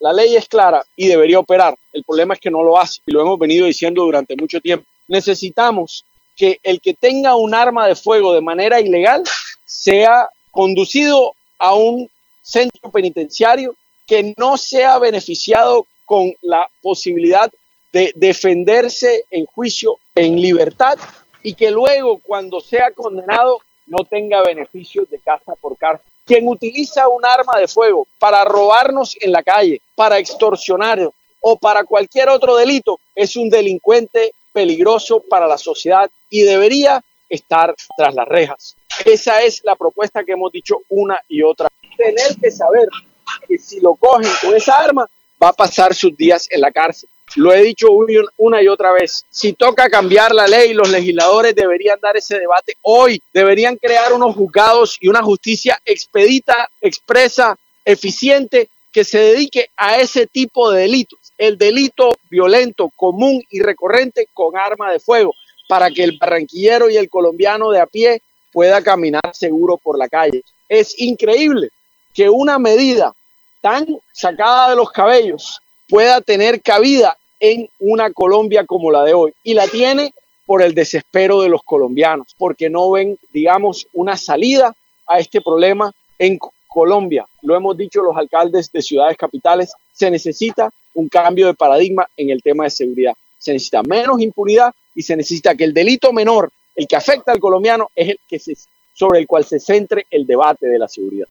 La ley es clara y debería operar. El problema es que no lo hace y lo hemos venido diciendo durante mucho tiempo. Necesitamos que el que tenga un arma de fuego de manera ilegal sea conducido a un centro penitenciario que no sea beneficiado con la posibilidad de defenderse en juicio en libertad y que luego cuando sea condenado no tenga beneficios de casa por cárcel. Quien utiliza un arma de fuego para robarnos en la calle, para extorsionar o para cualquier otro delito es un delincuente peligroso para la sociedad y debería estar tras las rejas. Esa es la propuesta que hemos dicho una y otra. Tener que saber que si lo cogen con esa arma, va a pasar sus días en la cárcel. Lo he dicho una y otra vez. Si toca cambiar la ley, los legisladores deberían dar ese debate hoy. Deberían crear unos juzgados y una justicia expedita, expresa, eficiente, que se dedique a ese tipo de delitos. El delito violento, común y recurrente con arma de fuego, para que el barranquillero y el colombiano de a pie pueda caminar seguro por la calle. Es increíble que una medida tan sacada de los cabellos pueda tener cabida en una Colombia como la de hoy. Y la tiene por el desespero de los colombianos, porque no ven, digamos, una salida a este problema en Colombia. Lo hemos dicho los alcaldes de ciudades capitales, se necesita un cambio de paradigma en el tema de seguridad. Se necesita menos impunidad y se necesita que el delito menor, el que afecta al colombiano, es el que se, sobre el cual se centre el debate de la seguridad.